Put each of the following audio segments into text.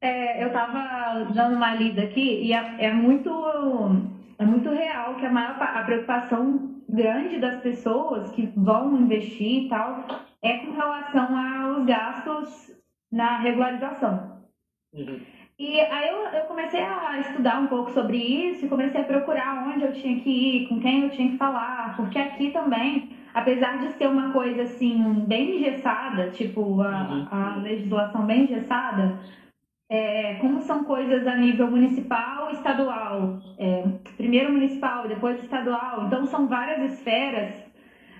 É, eu estava dando uma lida aqui e é, é, muito é muito real que a maior a preocupação grande das pessoas que vão investir e tal é com relação aos gastos na regularização. Uhum. E aí eu, eu, comecei a estudar um pouco sobre isso e comecei a procurar onde eu tinha que ir, com quem eu tinha que falar, porque aqui também, apesar de ser uma coisa assim bem engessada, tipo a, uhum. a legislação bem engessada, é, como são coisas a nível municipal e estadual, é, primeiro municipal e depois estadual, então são várias esferas,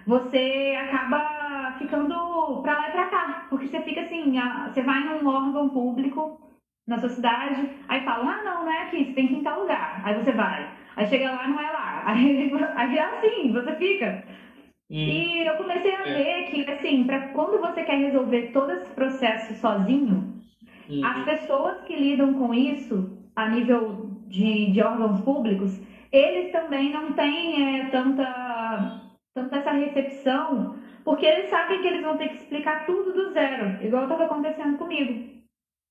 você acaba ficando para lá e para cá, porque você fica assim, você vai num órgão público na sua cidade, aí fala, ah, não, não é aqui, você tem que ir em tal lugar. Aí você vai. Aí chega lá, não é lá. Aí, aí é assim, você fica. Hum. E eu comecei a é. ver que, assim, para quando você quer resolver todo esse processo sozinho, hum. as pessoas que lidam com isso, a nível de, de órgãos públicos, eles também não têm é, tanta, tanta essa recepção, porque eles sabem que eles vão ter que explicar tudo do zero, igual estava acontecendo comigo.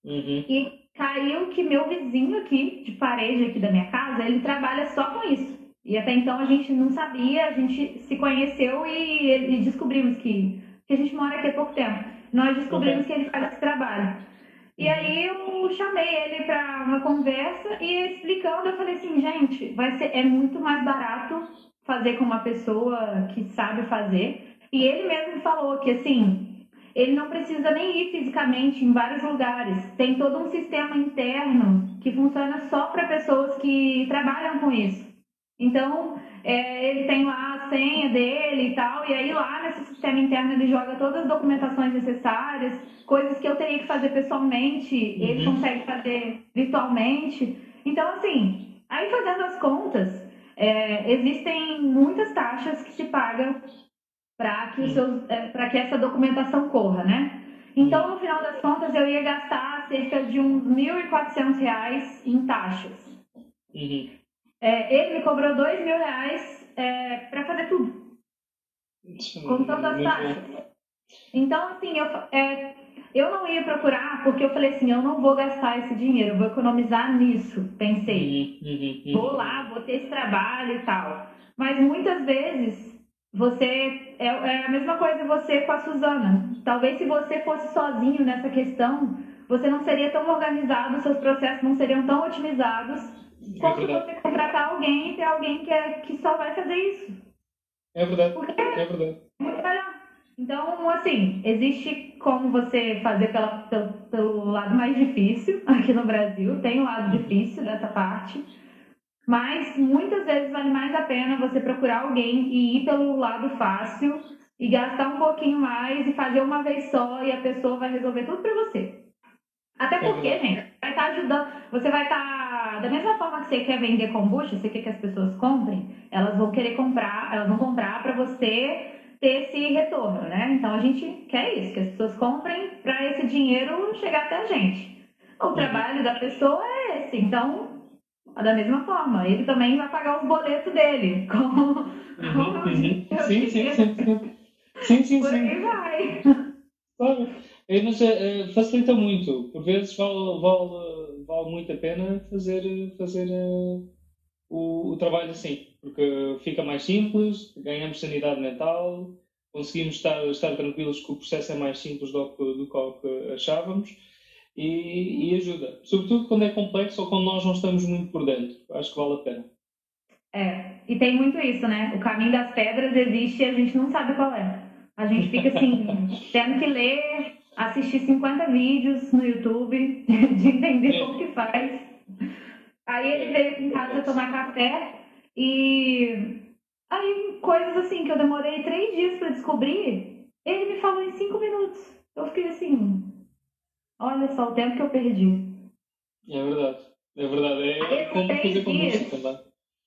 Uhum. E caiu que meu vizinho aqui, de parede aqui da minha casa, ele trabalha só com isso. E até então a gente não sabia, a gente se conheceu e, e descobrimos que, que a gente mora aqui há pouco tempo. Nós descobrimos okay. que ele faz esse trabalho. E aí eu chamei ele para uma conversa e explicando, eu falei assim, gente, vai ser é muito mais barato fazer com uma pessoa que sabe fazer. E ele mesmo falou que assim, ele não precisa nem ir fisicamente em vários lugares. Tem todo um sistema interno que funciona só para pessoas que trabalham com isso. Então, é, ele tem lá a senha dele e tal, e aí lá nesse sistema interno ele joga todas as documentações necessárias, coisas que eu teria que fazer pessoalmente, uhum. ele consegue fazer virtualmente. Então, assim, aí fazendo as contas, é, existem muitas taxas que se pagam para que, é, que essa documentação corra, né? Então, no final das contas, eu ia gastar cerca de uns R$ 1.400 em taxas. Uhum. É, ele me cobrou R$ 2.000 é, para fazer tudo. Contando as taxas. Então, assim, eu, é, eu não ia procurar, porque eu falei assim, eu não vou gastar esse dinheiro, eu vou economizar nisso, pensei. Uhum, uhum, uhum. Vou lá, vou ter esse trabalho e tal. Mas muitas vezes você é, é, a mesma coisa você com a Suzana. Talvez se você fosse sozinho nessa questão, você não seria tão organizado, seus processos não seriam tão otimizados é quanto você contratar alguém e ter alguém que, é, que só vai fazer isso. É verdade. Porque é verdade. É muito melhor. Então, assim, existe como você fazer pela, pelo, pelo lado mais difícil aqui no Brasil. Tem o lado difícil dessa parte mas muitas vezes vale mais a pena você procurar alguém e ir pelo lado fácil e gastar um pouquinho mais e fazer uma vez só e a pessoa vai resolver tudo para você. Até porque, é gente, vai estar tá ajudando. Você vai estar. Tá, da mesma forma que você quer vender kombucha, você quer que as pessoas comprem, elas vão querer comprar, elas vão comprar para você ter esse retorno, né? Então a gente quer isso, que as pessoas comprem para esse dinheiro chegar até a gente. O trabalho da pessoa é esse. Então, da mesma forma, ele também vai pagar os boletos dele. Com, uhum, com uhum. Sim, sim, sim, sim. Sim, sim, Por aí vai. Claro. Mas é, facilita muito. Por vezes vale, vale, vale muito a pena fazer, fazer uh, o, o trabalho assim. Porque fica mais simples, ganhamos sanidade mental, conseguimos estar, estar tranquilos que o processo é mais simples do que, do que achávamos e, e, ajuda. Sobretudo quando é complexo ou quando nós não estamos muito por dentro. Acho que vale a pena. É, e tem muito isso, né? O caminho das pedras existe e a gente não sabe qual é. A gente fica assim, tendo que ler, assistir 50 vídeos no YouTube, de entender é. como que faz. Aí ele veio aqui em casa tomar café e aí coisas assim que eu demorei três dias para descobrir, ele me falou em cinco minutos. Eu fiquei assim, Olha só o tempo que eu perdi. É verdade. É verdade. É como fazer com dias, também.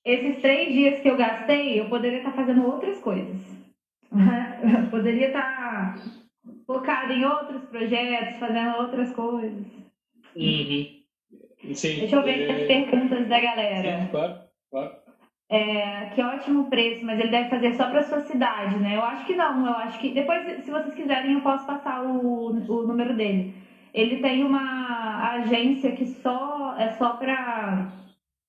Esses três dias que eu gastei, eu poderia estar fazendo outras coisas. Eu poderia estar focado em outros projetos, fazendo outras coisas. Uhum. Sim, Deixa eu ver é... as perguntas da galera. Sim, claro, claro. É, que ótimo preço, mas ele deve fazer só para sua cidade, né? Eu acho que não, eu acho que. Depois, se vocês quiserem, eu posso passar o, o número dele. ele tem uma agência que só é só para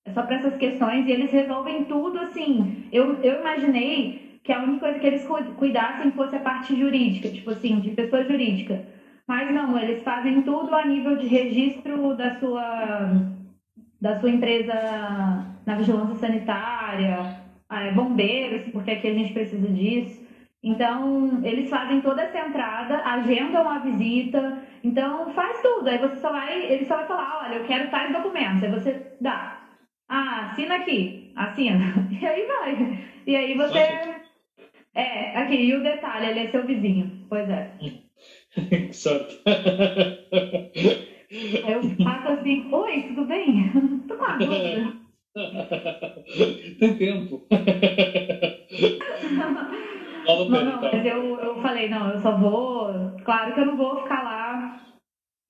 é só para essas questões e eles resolvem tudo assim. Eu, eu imaginei que a única coisa que eles cuidassem fosse a parte jurídica, tipo assim, de pessoa jurídica. Mas não, eles fazem tudo a nível de registro da sua da sua empresa na vigilância sanitária, é, bombeiros, porque aqui a gente precisa disso. Então, eles fazem toda essa entrada, agendam a visita, então faz tudo. Aí você só vai, ele só vai falar, olha, eu quero tais documentos. Aí você dá, ah, assina aqui, assina. E aí vai. E aí você. É, aqui, e o detalhe, ele é seu vizinho. Pois é. que sorte. Aí eu faço assim, oi, tudo bem? Tô com uma dúvida. Tem tempo. não, não, mas eu, eu falei, não, eu só vou. Claro que eu não vou ficar lá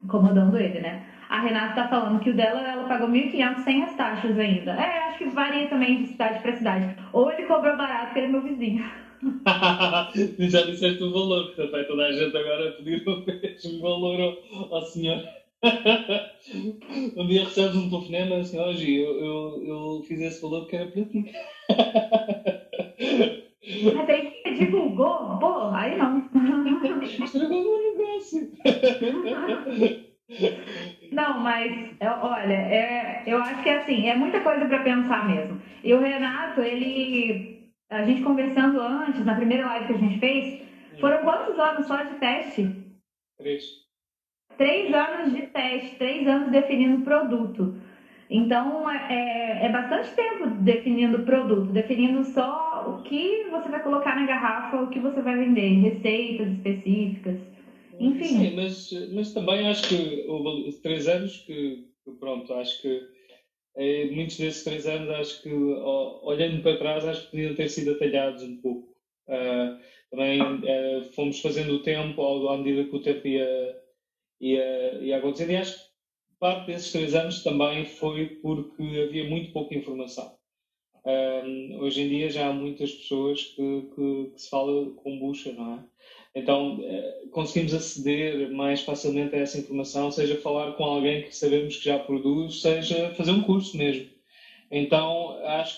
incomodando ele, né? A Renata tá falando que o dela, ela pagou 1.500 sem as taxas ainda. É, acho que varia também de cidade para cidade. Ou ele cobrou barato, porque ele é meu vizinho. Já disseste o valor, portanto vai toda a gente agora pedir o mesmo valor ao, ao senhor. um dia recebes um telefonema assim, hoje eu, eu, eu fiz esse valor porque era para ti. Mas aí divulgou, pô, aí não. Estragou o negócio. Não, mas olha, é, eu acho que é assim, é muita coisa para pensar mesmo. E o Renato, ele. A gente conversando antes, na primeira live que a gente fez, foram quantos anos só de teste? Três. Três anos de teste, três anos definindo produto. Então, é, é bastante tempo definindo produto, definindo só o que você vai colocar na garrafa, o que você vai vender, receitas específicas. Enfim. Sim, mas, mas também acho que houve três anos que pronto, acho que é, muitos desses três anos, acho que olhando para trás, acho que podiam ter sido atalhados um pouco. Uh, também uh, fomos fazendo o tempo à medida que o tempo ia, ia, ia acontecendo e acho que parte desses três anos também foi porque havia muito pouca informação. Um, hoje em dia já há muitas pessoas que, que, que se fala com bucha, não é? Então, eh, conseguimos aceder mais facilmente a essa informação, seja falar com alguém que sabemos que já produz, seja fazer um curso mesmo. Então, acho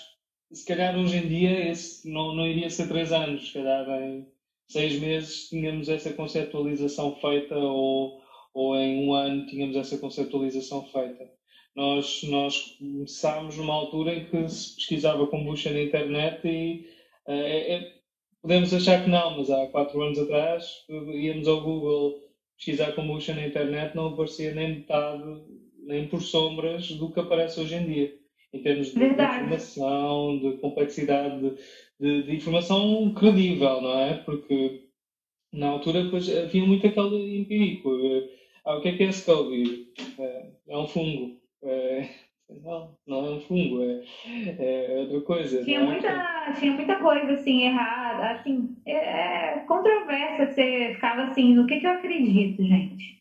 que se calhar hoje em dia esse não, não iria ser três anos, se calhar em seis meses tínhamos essa conceptualização feita ou, ou em um ano tínhamos essa conceptualização feita. Nós, nós começámos numa altura em que se pesquisava kombucha na internet e é, é, Podemos achar que não, mas há quatro anos atrás íamos ao Google pesquisar kombucha na internet, não aparecia nem metade, nem por sombras do que aparece hoje em dia. Em termos de, de informação, de complexidade, de, de, de, informação credível, não é? Porque na altura depois, havia muito aquele empírico. Ah, o que é que é SCOBY? É, é um fungo. É, não, não é um fungo, é, é outra coisa. Tinha, muita, tinha muita coisa assim errada, assim, é, é controversa que você ficava assim, no que, que eu acredito, gente?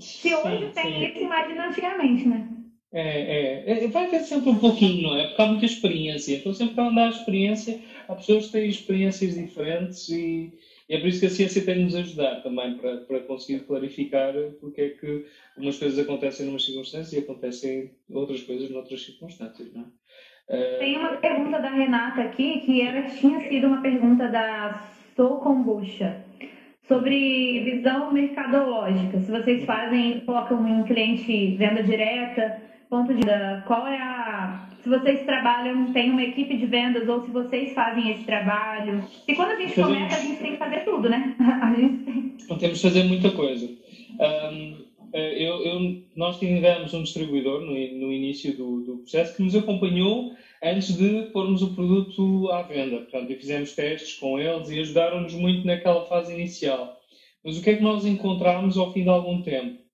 Se hoje sim, tem sim. isso, imagina antigamente, né? É, é, é, vai ter sempre um pouquinho, não é? Porque há muita experiência. Então, sempre para andar a experiência, há pessoas têm experiências diferentes e, e é por isso que a ciência tem de nos ajudar também para, para conseguir clarificar porque é que umas coisas acontecem numa circunstância e acontecem outras coisas noutras circunstâncias, não é? Tem uma pergunta da Renata aqui, que era, tinha sido uma pergunta da Sou Kombucha, sobre visão mercadológica. Se vocês fazem, colocam um cliente venda direta, ponto de venda, qual é a se vocês trabalham, tem uma equipe de vendas ou se vocês fazem esse trabalho. E quando a gente começa, a gente tem que fazer tudo, né? A gente tem. Não temos que fazer muita coisa. Um, eh, eu, eu, nós tivemos um distribuidor no, no início do, do, processo que nos acompanhou antes de pormos o produto à venda. Portanto, fizemos testes com eles e ajudaram-nos muito naquela fase inicial. Mas o que é que nós encontramos ao fim de algum tempo?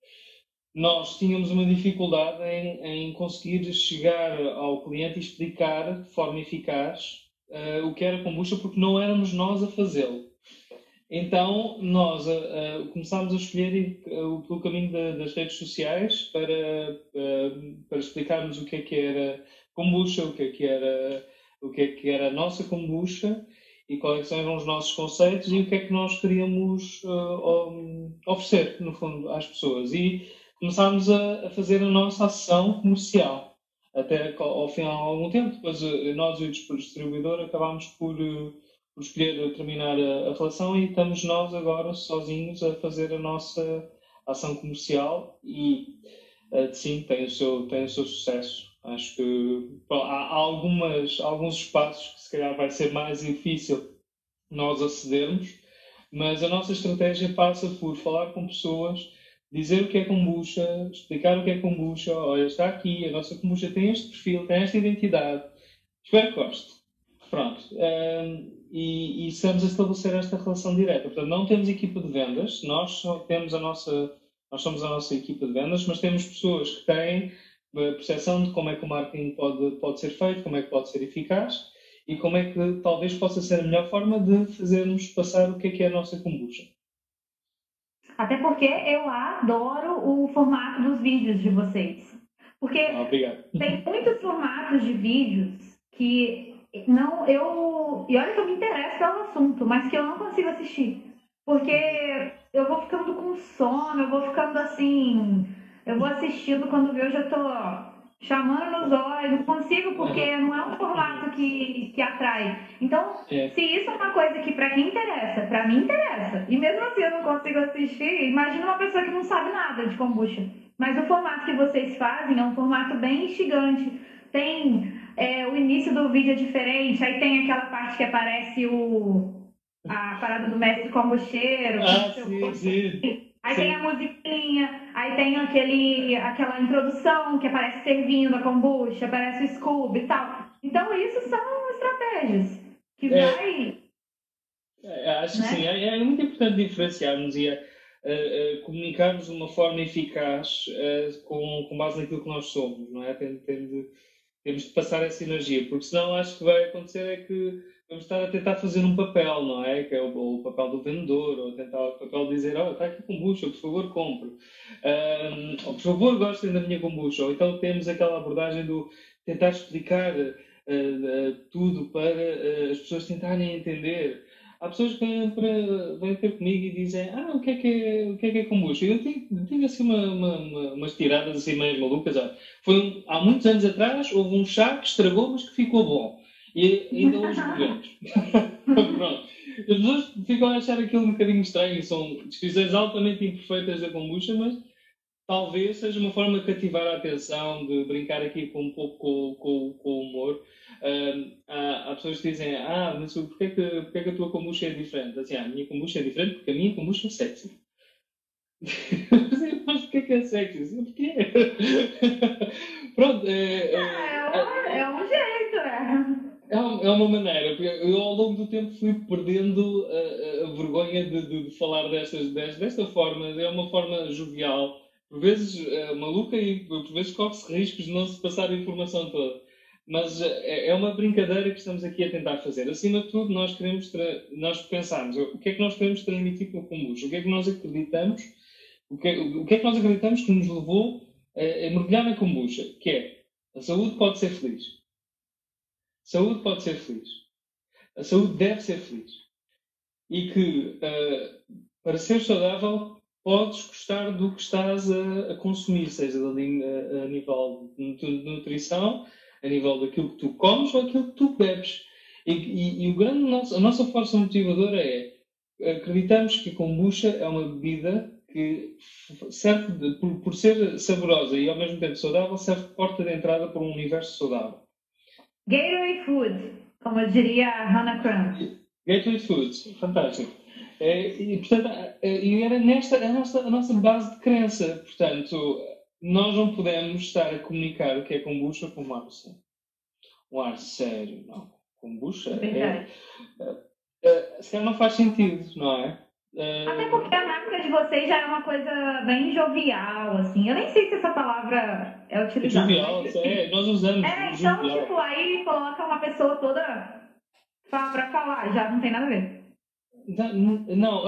Nós tínhamos uma dificuldade em, em, conseguir chegar ao cliente e explicar de forma eficaz uh, o que era kombucha, porque não éramos nós a fazê-lo. Então, nós uh, começámos a escolher uh, pelo caminho de, das redes sociais para, para explicarmos o que é que era kombucha, o que é que era, o que é que era a nossa kombucha e quais eram os nossos conceitos e o que é que nós queríamos oferecer, no fundo, às pessoas. E começámos a, a fazer a nossa ação comercial. Até ao final de algum tempo, depois eh, nós e o distribuidor acabámos por, eh, por escolher terminar a, a relação e estamos nós agora sozinhos a fazer a nossa ação comercial e sim, tem o seu, tem o seu sucesso. Acho que bom, há algumas, alguns espaços que se calhar vai ser mais difícil nós acedermos, mas a nossa estratégia passa por falar com pessoas dizer o que é kombucha, explicar o que é kombucha, olha, está aqui, a nossa kombucha tem este perfil, tem esta identidade. Espero que goste. Pronto. Um, e, e estamos a estabelecer esta relação direta. Portanto, não temos equipa de vendas, nós só temos a nossa, nós somos a nossa equipa de vendas, mas temos pessoas que têm a percepção de como é que o marketing pode, pode ser feito, como é que pode ser eficaz e como é que talvez possa ser a melhor forma de fazermos passar o que é que é a nossa kombucha. Até porque eu adoro o formato dos vídeos de vocês. Porque ah, tem muitos formatos de vídeos que não eu e olha que eu me interesso pelo assunto, mas que eu não consigo assistir. Porque eu vou ficando com sono, eu vou ficando assim, eu vou assistindo quando eu já tô chamando nos olhos, consigo porque não é um formato que, que atrai. Então, é. se isso é uma coisa que para quem interessa, para mim interessa, e mesmo assim eu não consigo assistir, imagina uma pessoa que não sabe nada de kombucha. Mas o formato que vocês fazem é um formato bem instigante. Tem é, o início do vídeo é diferente, aí tem aquela parte que aparece o a parada do mestre kombucheiro. Ah, sim, sim. Aí Sim. tem a musiquinha, aí tem aquele, aquela introdução que aparece servindo a kombucha, aparece o Scooby e tal. Então, isso são estratégias que é, vai. É, acho né? que sim. É, é, muito importante diferenciarmos e uh, uh, comunicarmos de uma forma eficaz uh, com, com base naquilo que nós somos, não é? Tem, tem de, temos de passar essa energia, porque senão acho que vai acontecer é que vamos estar a tentar fazer um papel, não é? Que é o, o papel do vendedor, ou tentar o papel de dizer, oh, está aqui kombucha, por favor, compre. Um, ou, por favor, gostem da minha kombucha. Ou então temos aquela abordagem do tentar explicar uh, uh, tudo para uh, as pessoas tentarem entender. Há pessoas que vêm, para, vêm ter comigo e dizem, ah, o que é que é, o que é, que é kombucha? Eu tenho assim uma, uma, uma, umas tiradas assim meio malucas. Foi há muitos anos atrás, houve um chá que estragou, mas que ficou bom. E ainda hoje vivemos. Pronto. As pessoas ficam a achar aquilo um bocadinho estranho. São descrições altamente imperfeitas da kombucha, mas talvez seja uma forma de cativar a atenção, de brincar aqui com um pouco com, com, com o humor. Uh, há, há, pessoas que dizem, ah, mas porquê que, porquê que a tua kombucha é diferente? Assim, ah, a minha kombucha é diferente porque a minha kombucha é sexy. mas porquê que é sexy? Porquê? Pronto. É, é, é, é um jeito, é. É, é uma maneira, porque eu ao longo do tempo fui perdendo a, a vergonha de, de, de, falar destas, desta forma. É uma forma jovial, por vezes é, maluca e por vezes corre-se riscos de não se passar a informação toda. Mas é, é uma brincadeira que estamos aqui a tentar fazer. Acima de tudo, nós queremos nós pensamos o que é que nós queremos transmitir com o kombucha, o que é que nós acreditamos, o que, é, o que é que nós acreditamos que nos levou a, a mergulhar na kombucha, que é a saúde pode ser feliz. Saúde pode ser feliz. A saúde deve ser feliz. E que, uh, para ser saudável, podes gostar do que estás a, a consumir, seja a, a, nível de nutrição, a nível daquilo que tu comes ou aquilo que tu bebes. E, e, e o grande nosso, a nossa força motivadora é acreditamos que a kombucha é uma bebida que serve de, por, por, ser saborosa e ao mesmo tempo saudável, serve de porta de entrada para um universo saudável. Gateway Food, como diria a Hannah Crumb. Gateway Foods, fantástico. É, e, portanto, é, e era nesta a nossa, a nossa base de crença. Portanto, nós não podemos estar a comunicar o que é kombucha com um ar sério. Um ar sério, não. Kombucha é, é, é, se calhar não faz sentido, não é? É... Até porque a marca de vocês já é uma coisa bem jovial, assim. Eu nem sei se essa palavra é utilizada. Jovial, é, nós usamos. É, então, jovial. tipo, aí coloca uma pessoa toda pra falar, já não tem nada a ver. Não, não,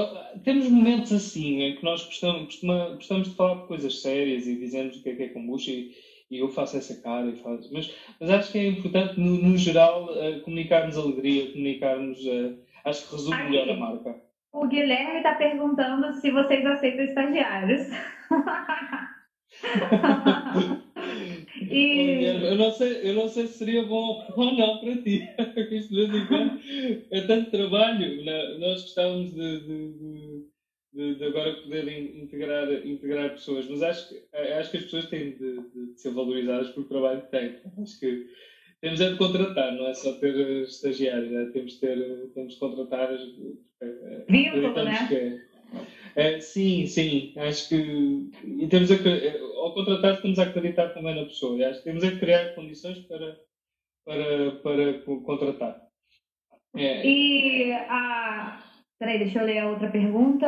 temos momentos assim em que nós gostamos, gostamos de falar de coisas sérias e dizemos o que é que é kombucha e, e eu faço essa cara e faço. Mas, mas acho que é importante, no, no geral, uh, comunicarmos alegria, comunicarmos. Uh, acho que resume melhor a marca. O Guilherme está perguntando se vocês aceitam estagiários. e... eu, não sei, eu não sei se seria bom ou não para ti, porque isto de vez em quando é tanto trabalho. Né? Nós gostávamos de, de, de, de, agora poder integrar, integrar pessoas, mas acho que, acho que as pessoas têm de, de ser valorizadas pelo trabalho que têm. Acho que temos é de contratar, não é só ter estagiários, é? temos, de ter, temos de contratar. Vínculo, né? Que, é, sim, sim, acho que e temos a, ao contratar temos a acreditar também na pessoa, acho que temos a criar condições para, para, para contratar. É. E a. Peraí, deixa eu ler a outra pergunta.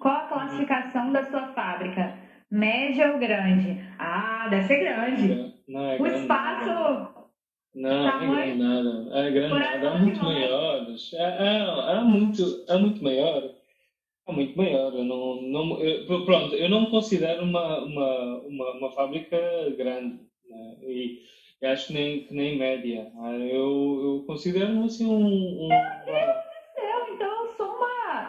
Qual a classificação da sua fábrica? Média ou grande? Ah, deve ser grande. Não, é o grande, espaço não, não é grande nada. É grande nada. Há muito maiores. Há, há, há, muito, há muito maior. Há muito maior. Eu não, não, eu, pronto, eu não me considero uma, uma, uma, uma fábrica grande. Né? E, acho que nem, que nem média. Eu, eu considero-me assim um. um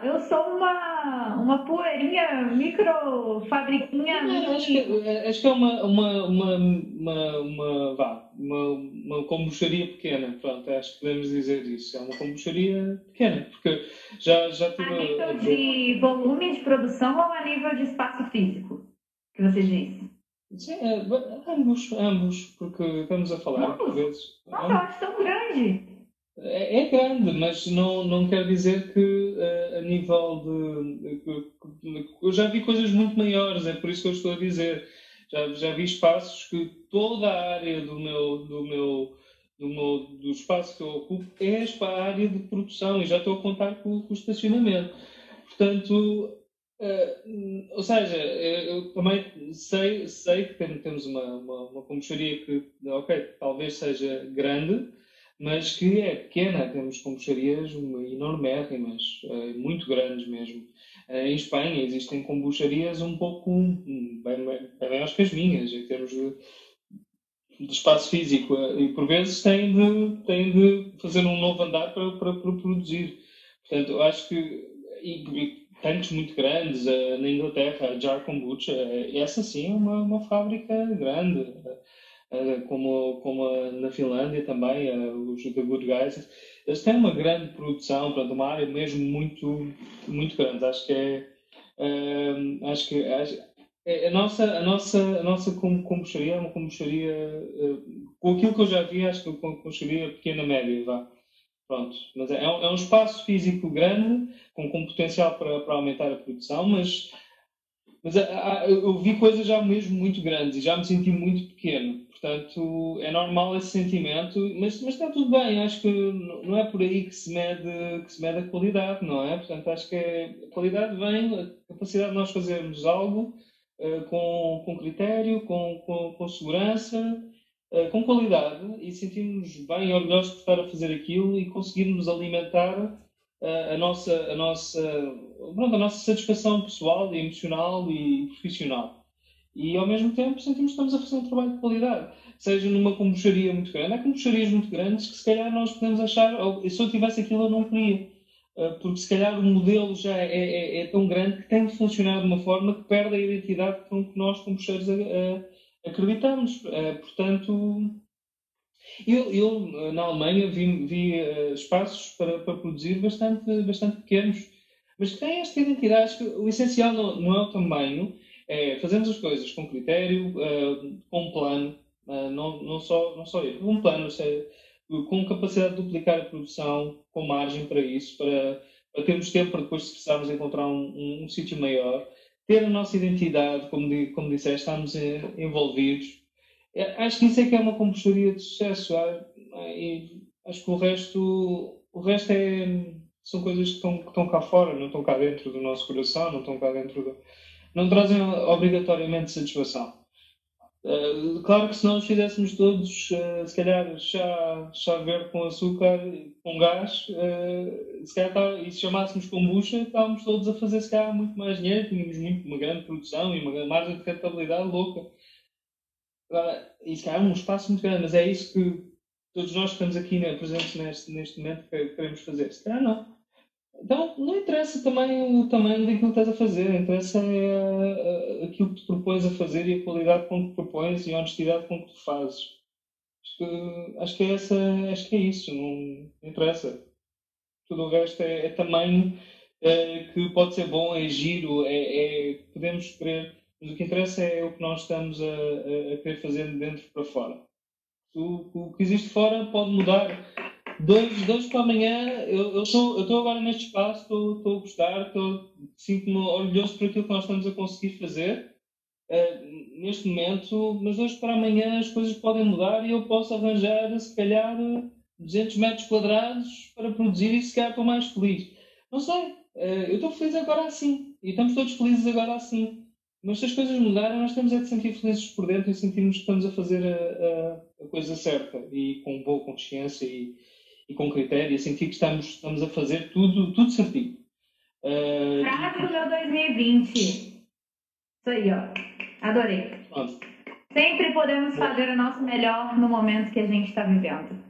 eu sou uma, uma poeirinha, micro fabriquinha. Não, acho, que, é, acho que é uma, uma, uma, uma, uma, vá, uma, uma kombucharia pequena. Pronto, acho que podemos dizer isso. É uma kombucharia pequena, porque já, já tive. A nível a... de volume de produção ou a nível de espaço físico? Que você disse? Sim, é, ambos, ambos, porque estamos a falar ambos? por vezes. Nossa, eu acho tão grande. É, é grande, mas não, não quer dizer que uh, a nível de, Eu já vi coisas muito maiores, é por isso que eu estou a dizer. Já, já vi espaços que toda a área do meu, do meu, do meu do espaço que eu ocupo é a área de produção e já estou a contar com, com o estacionamento. Portanto, Uh, ou seja, eu também sei, sei que temos uma, uma, uma que, ok, talvez seja grande, mas que é pequena. Temos kombucharias enormérrimas, eh, muito grandes mesmo. Eh, em Espanha existem kombucharias um pouco bem, bem maiores que as minhas, em termos de, de, espaço físico. Eh, e por vezes têm de, têm de fazer um novo andar para, para, para produzir. Portanto, eu acho que. E tanques muito grandes, na Inglaterra, a Jar Kombucha, essa sim é uma, uma fábrica grande. Eh, como, como na Finlândia também, eh, os The Good Guys, eles têm uma grande produção, portanto, uma área mesmo muito, muito grande. Acho que é. Uh, acho que acho, é, a nossa, a nossa, a nossa kombucharia é uma kombucharia, uh, com aquilo que eu já vi, acho que uma kombucharia pequena média, vá. Pronto, mas é, é, é um espaço físico grande, com, com potencial para, para aumentar a produção, mas mas eu vi coisas já mesmo muito grandes e já me senti muito pequeno. Portanto, é normal esse sentimento, mas, mas está tudo bem. Acho que não é por aí que se mede, que se mede a qualidade, não é? Portanto, acho que é, a qualidade vem a capacidade de nós fazermos algo uh, com, com critério, com, com, com segurança, uh, com qualidade e sentirmos bem orgulhosos de estar a fazer aquilo e conseguirmos alimentar a nossa, a nossa, pronto, a nossa satisfação pessoal emocional e profissional. E ao mesmo tempo sentimos que estamos a fazer um trabalho de qualidade. Seja numa kombucharia muito grande. Há kombucharias muito grandes que se calhar nós podemos achar, oh, se eu tivesse aquilo eu não queria. Ah, porque se calhar o modelo já é, é, é, tão grande que tem de funcionar de uma forma que perde a identidade com que nós, kombucheiros, acreditamos. Ah, portanto, eu, eu na Alemanha vi, vi uh, espaços para, para produzir bastante, bastante pequenos, mas que têm esta identidade. Acho que o essencial não, não é o tamanho, é fazermos as coisas com critério, uh, com um plano, uh, não, não, só, não só eu, um plano, seja, com capacidade de duplicar a produção, com margem para isso, para, para termos tempo para depois, se precisarmos encontrar um, um, um sítio maior, ter a nossa identidade, como, como disseste, estamos envolvidos é, acho que isso é que é uma compostoria de sucesso. E acho que o resto, o resto é, são coisas que estão, que estão cá fora, não estão cá dentro do nosso coração, não estão cá dentro do, não trazem obrigatoriamente satisfação. Uh, claro que se nós fizéssemos todos, uh, se calhar, chá, chá verde com açúcar, com gás, uh, se calhar, tá, e se chamássemos kombucha, estávamos todos a fazer, se calhar, muito mais dinheiro, tínhamos muito, uma grande produção e uma margem de rentabilidade louca. Agora, isso é um espaço muito grande, mas é isso que todos nós que estamos aqui né, presentes neste, neste momento que queremos fazer. Se calhar não. Então, não interessa também o tamanho daquilo que estás a fazer, interessa é aquilo que te propões a fazer e a qualidade com que propões e a honestidade com que tu fazes. Acho que, acho que, é, essa, acho que é isso, não, interessa. Tudo o resto é, é tamanho é, que pode ser bom, é giro, é, é, podemos querer, mas o que interessa é o que nós estamos a, a, a querer fazer de dentro para fora. O, o que existe fora pode mudar dois, dois para amanhã, eu estou eu agora neste espaço, estou a gostar, sinto-me orgulhoso por aquilo que nós estamos a conseguir fazer uh, neste momento, mas hoje para amanhã as coisas podem mudar e eu posso arranjar, se calhar, 200 metros quadrados para produzir e se calhar estou mais feliz. Não sei, uh, eu estou feliz agora assim e estamos todos felizes agora assim. Mas se as coisas mudarem, nós temos é de sentir felizes por dentro e sentirmos que estamos a fazer a, a, a coisa certa e com boa consciência e, e com critério, e sentir que estamos, estamos a fazer tudo, tudo certinho. Uh, Frase do meu 2020. Isso aí, ó. Adorei. Pronto. Sempre podemos fazer o nosso melhor no momento que a gente está vivendo.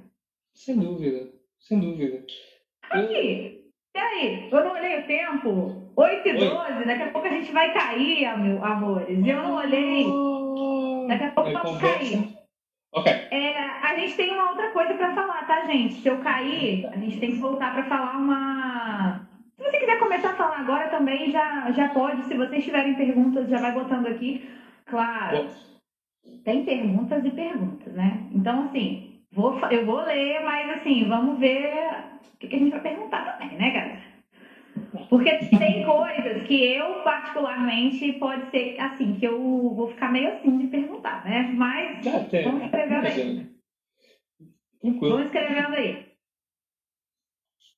Sem dúvida, sem dúvida. Aqui, peraí, eu não olhei o tempo. 8 e 12, daqui a pouco a gente vai cair, amores. Eu não olhei. Daqui a pouco vamos cair. Ok. É, a gente tem uma outra coisa para falar, tá, gente? Se eu cair, a gente tem que voltar para falar uma. Se você quiser começar a falar agora também, já, já pode. Se vocês tiverem perguntas, já vai botando aqui. Claro. Tem perguntas e perguntas, né? Então, assim, vou, eu vou ler, mas assim, vamos ver o que, que a gente vai perguntar também, né, galera? Porque tem coisas que eu, particularmente, pode ser assim, que eu vou ficar meio assim de perguntar, né? Mas vamos escrevendo aí. Vamos escrevendo aí.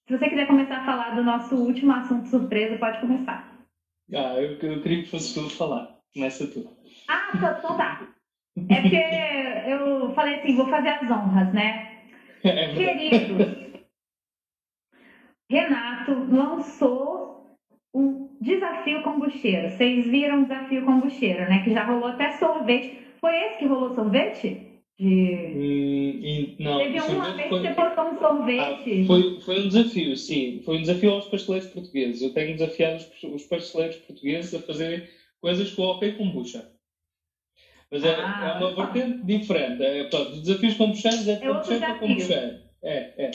Se você quiser começar a falar do nosso último assunto surpresa, pode começar. Ah, eu, eu queria que fosse tu falar. Começa tu. Ah, então, então tá. É porque eu falei assim, vou fazer as honras, né? É Queridos, Renato lançou o desafio combusteiro. Vocês viram o desafio combusteiro, né? Que já rolou até sorvete. Foi esse que rolou sorvete? De... Hum, não, Teve uma vez que você botou um sorvete. Ah, foi, foi um desafio, sim. Foi um desafio aos pasteleiros portugueses. Eu tenho desafiado os, os pasteleiros portugueses a fazerem coisas com ok kombucha. Mas é, ah, é uma vertente diferente. É, portanto, os desafios kombuchanos é, é kombucha para kombucha. É, é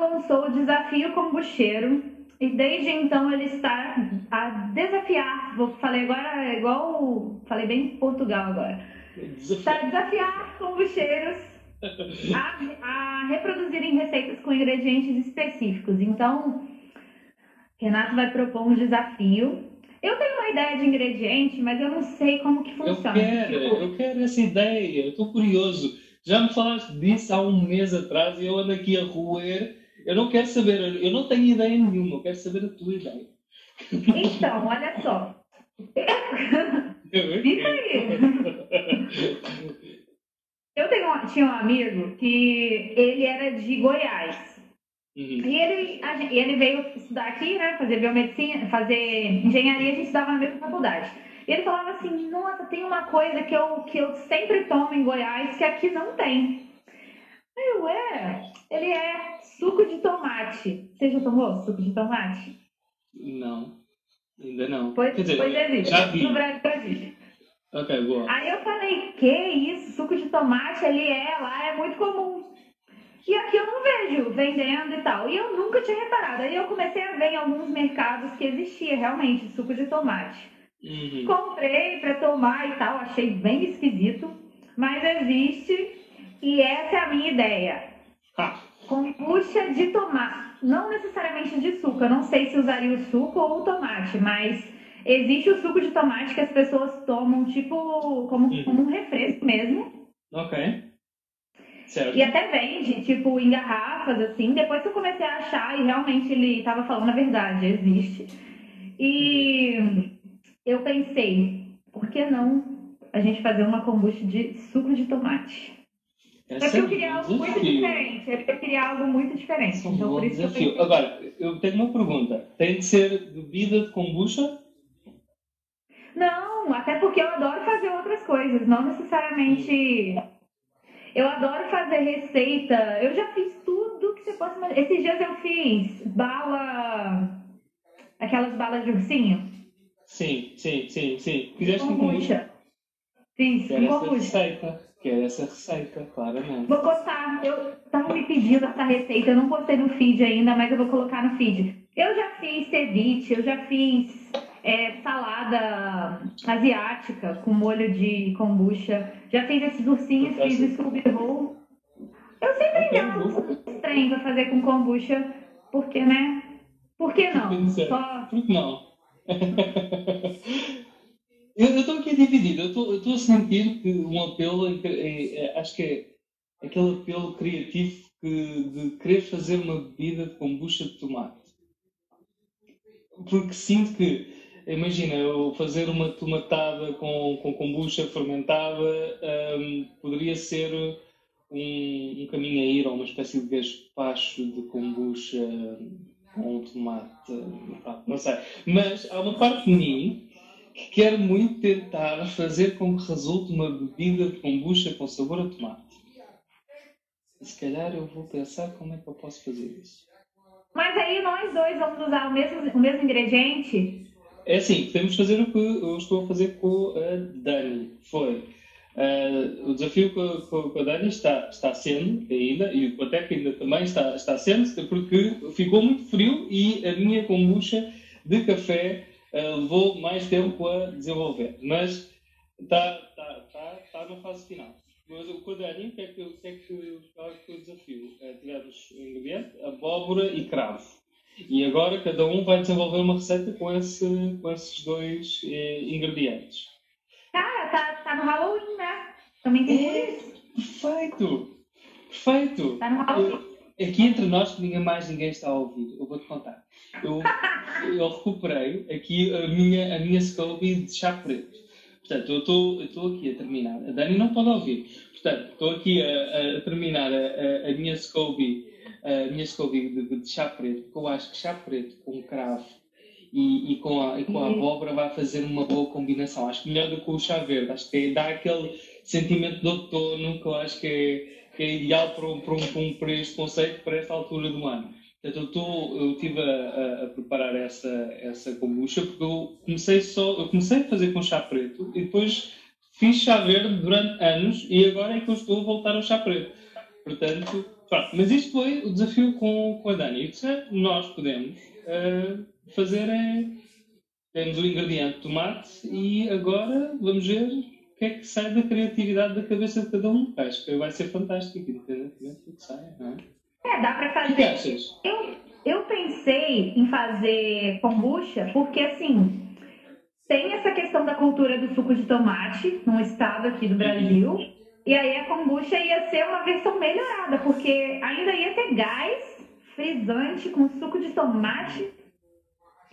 lançou o desafio combucheiro e desde então ele está a desafiar, vou falei agora igual, falei bem Portugal agora, está a desafiar combucheiros a, a reproduzirem receitas com ingredientes específicos. Então, Renato vai propor um desafio. Eu tenho uma ideia de ingrediente, mas eu não sei como que funciona. Eu quero, tipo... eu quero essa ideia, eu estou curioso. Já me falaste disso há um mês atrás e eu ando aqui a roer eu não quero saber, eu não tenho ideia nenhuma, eu quero saber a tua ideia. Então, olha só. Isso aí. Eu tenho, tinha um amigo que ele era de Goiás. Uhum. E ele, ele veio estudar aqui, né? Fazer biomedicina, fazer engenharia, a gente estudava na mesma faculdade. E ele falava assim, nossa, tem uma coisa que eu, que eu sempre tomo em Goiás que aqui não tem. Aí eu, é, ele é suco de tomate. Você já tomou suco de tomate? Não, ainda não. Pois, Quer dizer, pois existe. Já vi. No Brasil existe. Ok, boa. Aí eu falei, que isso? Suco de tomate ali é, lá é muito comum. E aqui eu não vejo vendendo e tal. E eu nunca tinha reparado. Aí eu comecei a ver em alguns mercados que existia realmente suco de tomate. Uhum. Comprei para tomar e tal, achei bem esquisito, mas existe e essa é a minha ideia. Ah. Kombucha de tomate. Não necessariamente de suco. Eu não sei se usaria o suco ou o tomate, mas existe o suco de tomate que as pessoas tomam, tipo, como, uhum. como um refresco mesmo. Ok. Certo. E até vende, tipo, em garrafas, assim. Depois que eu comecei a achar, e realmente ele estava falando a verdade, existe. E eu pensei, por que não a gente fazer uma kombucha de suco de tomate? Essa é que eu queria algo muito diferente. Eu queria algo muito diferente. Então, por isso desafio. Que eu Agora, eu tenho uma pergunta. Tem de ser bebida de kombucha? Não, até porque eu adoro fazer outras coisas. Não necessariamente. Eu adoro fazer receita. Eu já fiz tudo que você possa imaginar. Esses dias eu fiz bala. Aquelas balas de ursinho. Sim, sim, sim, sim. Fizeste com kombucha. Fiz, com kombucha. receita. Quero essa receita, claramente. Vou postar. Eu tava me pedindo essa receita. Eu não postei no feed ainda, mas eu vou colocar no feed. Eu já fiz ceviche, eu já fiz é, salada asiática com molho de kombucha. Já fiz esses ursinhos, fiz Scooby-Doo. Eu sempre uns trem pra fazer com kombucha, porque, né? Por que não? Só... Não? Eu estou aqui dividido. Eu estou a sentir que um apelo, é, é, acho que é aquele apelo criativo que, de querer fazer uma bebida de kombucha de tomate. Porque sinto que imagina, eu fazer uma tomatada com, com kombucha fermentada um, poderia ser um, um, caminho a ir, ou uma espécie de gaspacho de kombucha com tomate, não sei. Mas há uma parte de mim que quer muito tentar fazer com que resulte uma bebida de kombucha com sabor a tomate. Se calhar eu vou pensar como é que eu posso fazer isso. Mas aí nós dois vamos usar o mesmo, o mesmo ingrediente é assim, podemos fazer o que eu estou a fazer com a Dani. Foi. Uh, o desafio com, com, com, a Dani está, está sendo ainda, e o Teca ainda também está, está sendo, porque ficou muito frio e a minha kombucha de café uh, levou mais tempo a desenvolver. Mas está, está, está, está na fase final. Mas o que é que, o que, é que, qual é que o desafio? Uh, tivemos um ingrediente, abóbora e cravo. E agora cada um vai desenvolver uma receita com, esse, com esses dois eh, ingredientes. Cara, tá, tá no Halloween, né? Também tem é, isso. Perfeito! Perfeito! Tá no Halloween. Eu, aqui entre nós, ninguém mais ninguém está a ouvir, eu vou-te contar. Eu, eu recuperei aqui a minha, a minha Scoby de chá preto. Portanto, eu estou aqui a terminar. A Dani não pode ouvir. Portanto, estou aqui a, a terminar a, a, minha Scoby a minha escova de, de, chá preto, porque eu acho que chá preto com cravo e, e, com a, e com a abóbora vai fazer uma boa combinação. Acho que melhor do que o chá verde. Acho que dá aquele sentimento de outono que eu acho que é, que é ideal para, um, para, um, para este conceito, para esta altura do ano. Portanto, eu, estou, eu estive a, a, preparar essa, essa kombucha porque eu comecei, só, eu comecei a fazer com chá preto e depois fiz chá verde durante anos e agora é que eu estou a voltar ao chá preto. Portanto, Pronto, mas isto foi o desafio com, com a Dani. Nós podemos uh, fazer é. Temos o ingrediente tomate e agora vamos ver o que é que sai da criatividade da cabeça de cada um. Acho que vai ser fantástico, independentemente do que sai, não é? É, dá para fazer. O que achas? Eu, eu pensei em fazer kombucha porque, assim, tem essa questão da cultura do suco de tomate num estado aqui do Brasil. Uhum. E aí a kombucha ia ser uma versão melhorada, porque ainda ia ter gás frisante com suco de tomate.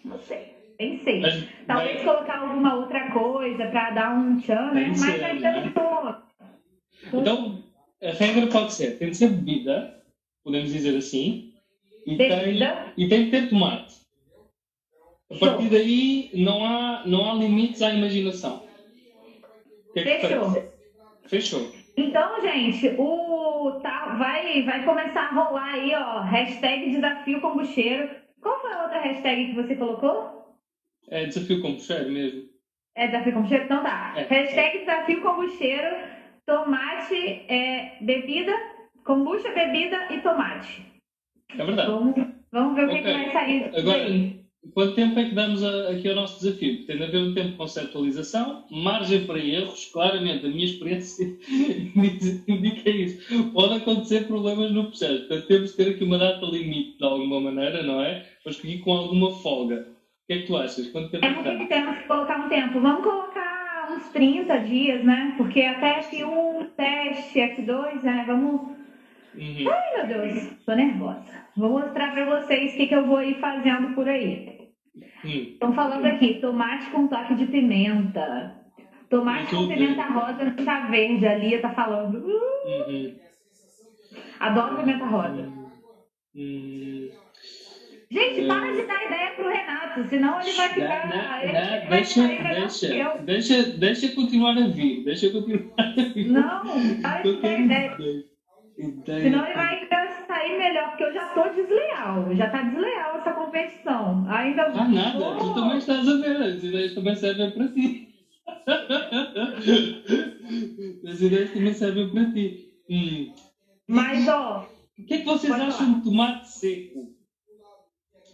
Não sei, pensei. Mas, Talvez mas... colocar alguma outra coisa para dar um tchan, né? Mas ainda né? tô... Então, a regra pode ser, tem de ser bebida, podemos dizer assim, e, tem, e tem que ter tomate. A partir daí não há, não há limites à imaginação. Que é que Fechou. Fechou. Então, gente, o tá, vai, vai começar a rolar aí, ó, hashtag desafio combucheiro. Qual foi a outra hashtag que você colocou? É desafio combucheiro mesmo. É desafio combucheiro? Então tá. É, hashtag é. desafio combucheiro, tomate, é, bebida, kombucha, bebida e tomate. É verdade. Vamos, vamos ver okay. o que, que vai sair. Agora, Quanto tempo é que damos a, aqui ao nosso desafio? Tem de haver um tempo de conceptualização, margem para erros, claramente a minha experiência indica isso. Pode acontecer problemas no processo, portanto temos de ter aqui uma data limite de alguma maneira, não é? Mas que com alguma folga. O que é que tu achas? Quanto tempo é que temos que colocar um tempo? Vamos colocar uns 30 dias, né? Porque até F1, teste, F2, né? Vamos. Uhum. Ai, meu Deus, tô nervosa. Vou mostrar para vocês o que, que eu vou ir fazendo por aí. Estão falando aqui, tomate com toque de pimenta. Tomate com pimenta rosa no chá verde. A Lia tá falando. Uh! Uhum. Adoro pimenta rosa. Uhum. Gente, para de dar ideia pro Renato, senão ele vai ficar. Não, ele não, deixa, deixa, deixa, deixa continuar a vir. Deixa continuar a vir. Não, para de dar ideia. Senão ele vai sair melhor porque eu já tô desleal. Já tá desleal essa competição. Ainda Ah, nada. Tu também estás a ver. As ideias também servem para ti. As ideias também servem para ti. Hum. Mas, ó. O que é que vocês acham falar. de tomate seco?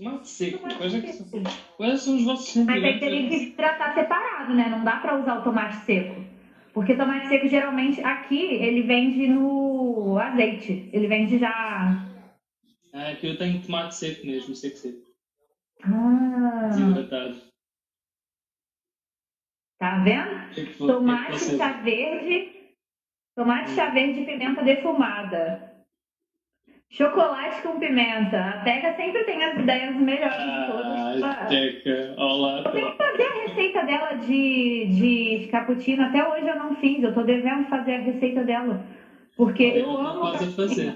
Tomate seco. Quais, é são, quais são os vossos Mas aí teria que tratar separado, né? Não dá pra usar o tomate seco. Porque tomate seco, geralmente, aqui, ele vende no azeite. Ele vende já... Ah, que eu tenho tomate seco mesmo, seco seco. Ah, Desidratado. tá vendo? Que é que que é Tomate, chá verde, tomate, chá verde e pimenta defumada. Chocolate com pimenta. A Teca sempre tem as ideias melhores de Ah, todas. Teca. Olá, Eu tenho que fazer a receita dela de, de cappuccino. Até hoje eu não fiz. Eu tô devendo fazer a receita dela. Porque eu Eu estou amo quase a fazer.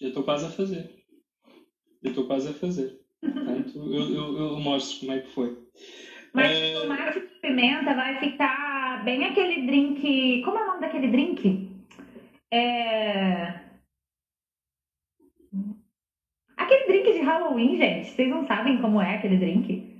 Eu estou quase a fazer. Eu estou quase a fazer. Portanto, eu, eu, eu mostro como é que foi. Mas É. tomate com pimenta vai ficar bem aquele drink. Como é o nome daquele drink? É. Aquele drink de Halloween, gente. Vocês não sabem como é aquele drink?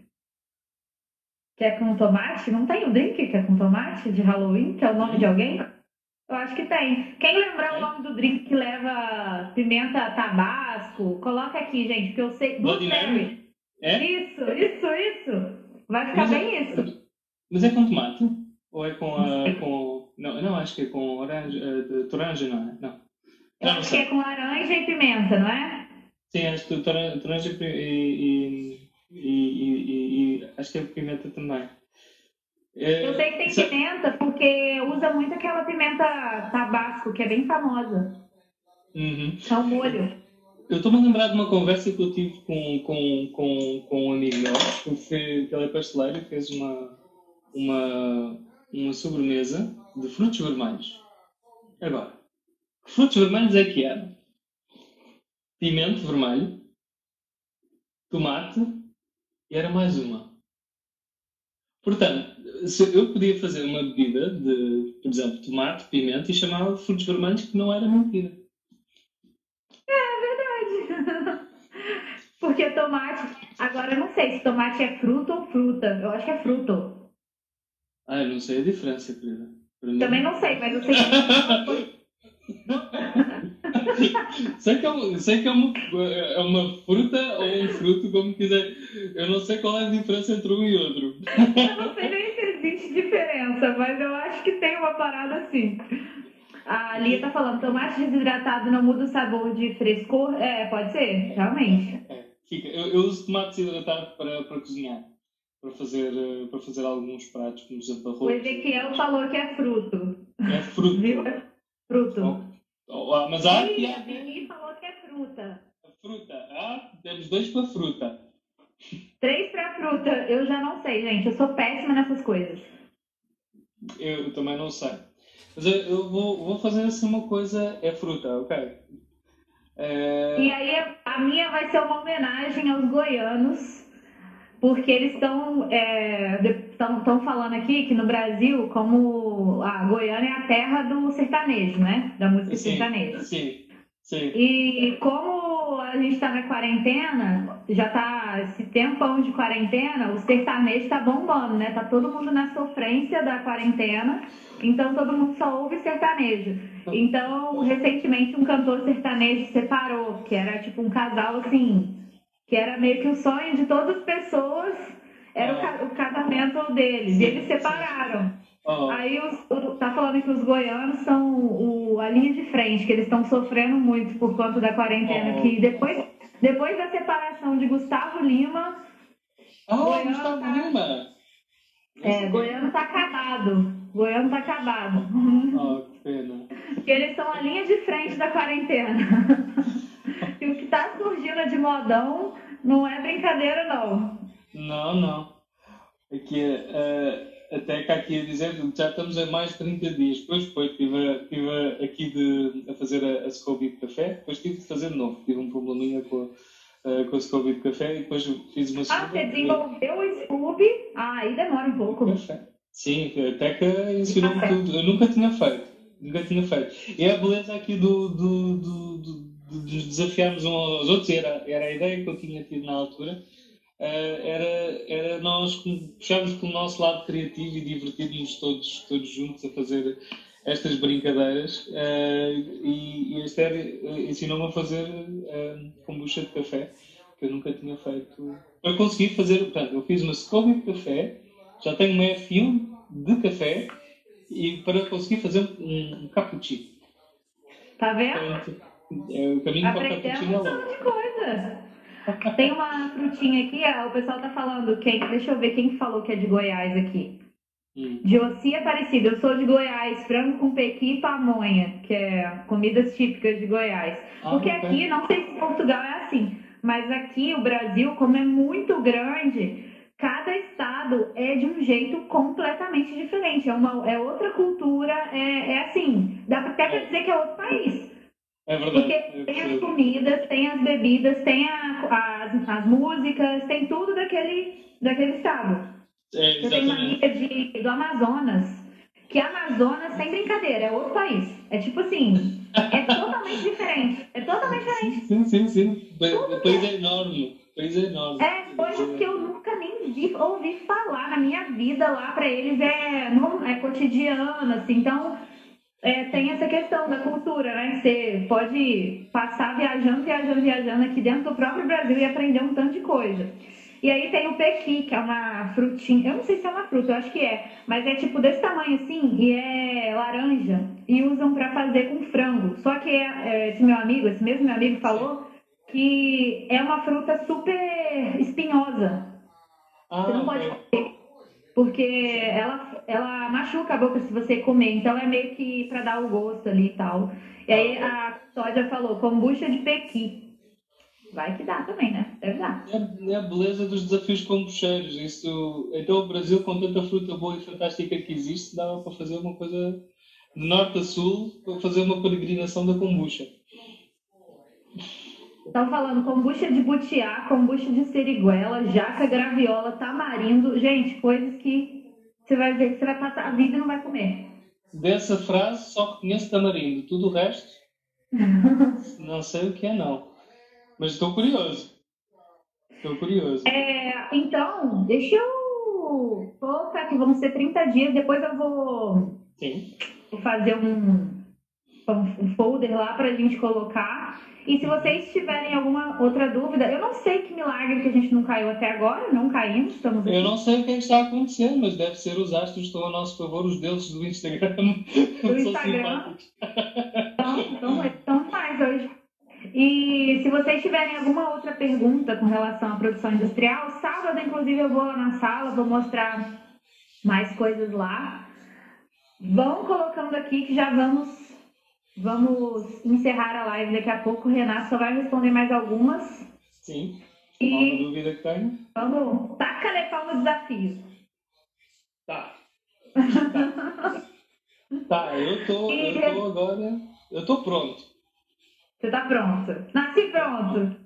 Que é com tomate? Não tem um drink que é com tomate de Halloween? Que é o nome de alguém? Eu acho que tem. Quem lembrar o nome do drink que leva pimenta tabasco, coloca aqui, gente, porque eu sei. Mary? É? Isso, isso, isso. Vai ficar Mas é- bem isso. Mas é com tomate? Ou é com a. Com... Não, não, acho que é com eh, de toranja, não é? Não. Eu Não, acho que é com laranja e pimenta, não é? Sim, acho que toran- toranja e, e, e, e, acho que é pimenta também. É, Eu sei que tem sa- pimenta porque usa muito aquela pimenta tabasco, que é bem famosa. Uhum. É um molho. Eu estou-me a lembrar de uma conversa que eu tive com, com, com, com um amigo meu, que, que ele é pasteleiro e fez uma, uma, uma sobremesa de frutos vermelhos. Agora, que frutos vermelhos é que eram? Pimento vermelho, tomate e era mais uma. Portanto, eu podia fazer uma bebida de, por exemplo, tomate, pimenta e chamava de frutos vermelhos que não era mentira. Porque tomate. Agora eu não sei se tomate é fruta ou fruta. Eu acho que é fruto. Ah, eu não sei a diferença, querida. Também não sei, mas eu sei que sei que, é, um- sei que é, uma, é uma fruta ou um fruto, como quiser. Eu não sei qual é a diferença entre um e outro. eu não sei nem se existe diferença, mas eu acho que tem uma parada assim. A Lia tá falando, tomate desidratado não muda o sabor de frescor? É, pode ser, realmente. É, fica. Eu, eu uso tomate desidratado para, para cozinhar. Para fazer, eh, para fazer alguns pratos, como por exemplo O arroz. Ezequiel falou que é fruto. É fruto. Viu? É fruto. Mas a há Beni falou que é fruta. fruta. Ah, temos dois para fruta. Três pra fruta. Eu já não sei, gente. Eu sou péssima nessas coisas. Eu também não sei. Mas eu, eu vou, vou fazer assim uma coisa, é fruta, ok? É, E aí a minha vai ser uma homenagem aos goianos, porque eles estão estão falando aqui que no Brasil, como a Goiânia é a terra do sertanejo, né? Da música sim, sertaneja. sim, sim. E como a gente está na quarentena, já tá esse tempão de quarentena, o sertanejo tá bombando, né? Tá todo mundo na sofrência da quarentena, então todo mundo só ouve sertanejo. Então, recentemente um cantor sertanejo se separou, que era tipo um casal assim, que era meio que o sonho de todas as pessoas, era o, ca- o casamento deles, e eles separaram. Aí os, o- tá falando que os goianos são o- a linha de frente, que eles estão sofrendo muito por conta da quarentena. Que depois, depois da separação de Gustavo Lima, Goiânia Gustavo tá- Lima! é, Goiano tá acabado. Goiano tá acabado. Oh, que pena. Porque eles são a linha de frente da quarentena. e o que tá surgindo de modão não é brincadeira, não. Não, não. Aqui, eh, até cá aqui a dizer que já estamos a mais de 30 dias. Depois foi, estive, estive aqui de, a fazer a, a Scooby de café, depois tive de fazer de novo. Tive um probleminha com, a- eh, com a Scooby de café e depois fiz uma Ah, segunda. você desenvolveu o Scooby? Ah, aí demora um pouco. Café. Sim, até que ensinou-me tudo. Eu nunca tinha feito. Nunca tinha feito. E é a beleza aqui do, do, do, de desafiarmos uns aos outros, era, era a ideia que eu tinha tido na altura, uh, era, era nós puxarmos pelo nosso lado criativo e divertirmos todos, todos juntos a fazer estas brincadeiras. Uh, e, e a Esther ensinou-me a fazer uh, kombucha de café, que eu nunca tinha feito. Para conseguir fazer, portanto, eu fiz uma Scoville de café, já tenho uma F1 de café, e para conseguir fazer um, um cappuccino. Tá vendo? É, o caminho para cappuccino é um monte de coisa. Tem uma frutinha aqui, ó, o pessoal tá falando, quem, deixa eu ver quem falou que é de Goiás aqui. Hum. Josi Aparecida, eu sou de Goiás, frango com pequi e pamonha, que é comidas típicas de Goiás. Ah, Porque aqui, não sei se Portugal é assim, mas aqui o Brasil, como é muito grande, cada estado é de um jeito completamente diferente. É, uma, é outra cultura, é, é assim, dá até pra dizer que é outro país. É verdade. Porque eu tem as comidas, tem as bebidas, tem a- as, as músicas, tem tudo daquele, daquele estado. É, Eu tenho uma amiga de, do Amazonas, que Amazonas, sem brincadeira, é outro país. É tipo assim, é totalmente diferente. É totalmente diferente. Sim, sim, sim. O país é enorme. País é enorme. É coisas que eu nunca nem vi, ouvi falar na minha vida lá pra eles é, não, é cotidiano, assim. Então, é, tem essa questão da cultura, né? Você pode passar viajando, viajando, viajando aqui dentro do próprio Brasil e aprender um tanto de coisa. E aí tem o pequi, que é uma frutinha, eu não sei se é uma fruta, eu acho que é, mas é tipo desse tamanho assim, e é laranja, e usam pra fazer com frango. Só que é, é, esse meu amigo, esse mesmo meu amigo falou que é uma fruta super espinhosa. Ah, Você não pode comer, porque ela, ela machuca a boca se você comer, então é meio que pra dar o gosto ali e tal. E aí a Sódia falou, kombucha de pequi. Vai que dá também, né? Deve dar. É, é a beleza dos desafios kombucheiros. Isso, então o Brasil, com tanta fruta boa e fantástica que existe, dava para fazer uma coisa de norte a sul, para fazer uma peregrinação da kombucha. Estão falando kombucha de butiá, kombucha de seriguela, jaca, graviola, tamarindo. Gente, coisas que você vai ver que você vai passar a vida e não vai comer. Dessa frase, só conheço tamarindo. Tudo o resto, não sei o que é, não. Mas estou curioso. Estou curioso. É, então, deixa eu colocar aqui, vão ser 30 dias, depois eu vou, Sim. vou fazer um, um folder lá pra gente colocar. E se vocês tiverem alguma outra dúvida, eu não sei que milagre que a gente não caiu até agora, não caímos, estamos aqui. Eu não sei o que é que está a acontecer, mas deve ser os astros estão a nosso favor, os deuses do Instagram. São Instagram. Então, então, então faz hoje. E se vocês tiverem alguma outra pergunta com relação à produção industrial, sábado, inclusive, eu vou na sala, vou mostrar mais coisas lá. Vão colocando aqui que já vamos, vamos encerrar a live daqui a pouco. O Renato só vai responder mais algumas. Sim. E- Alguma dúvida que tenho? Vamos, taca pau no desafio. Tá. Tá, eu tô, eu tô agora. Eu tô pronto. Você tá pronto? Nasci pronto.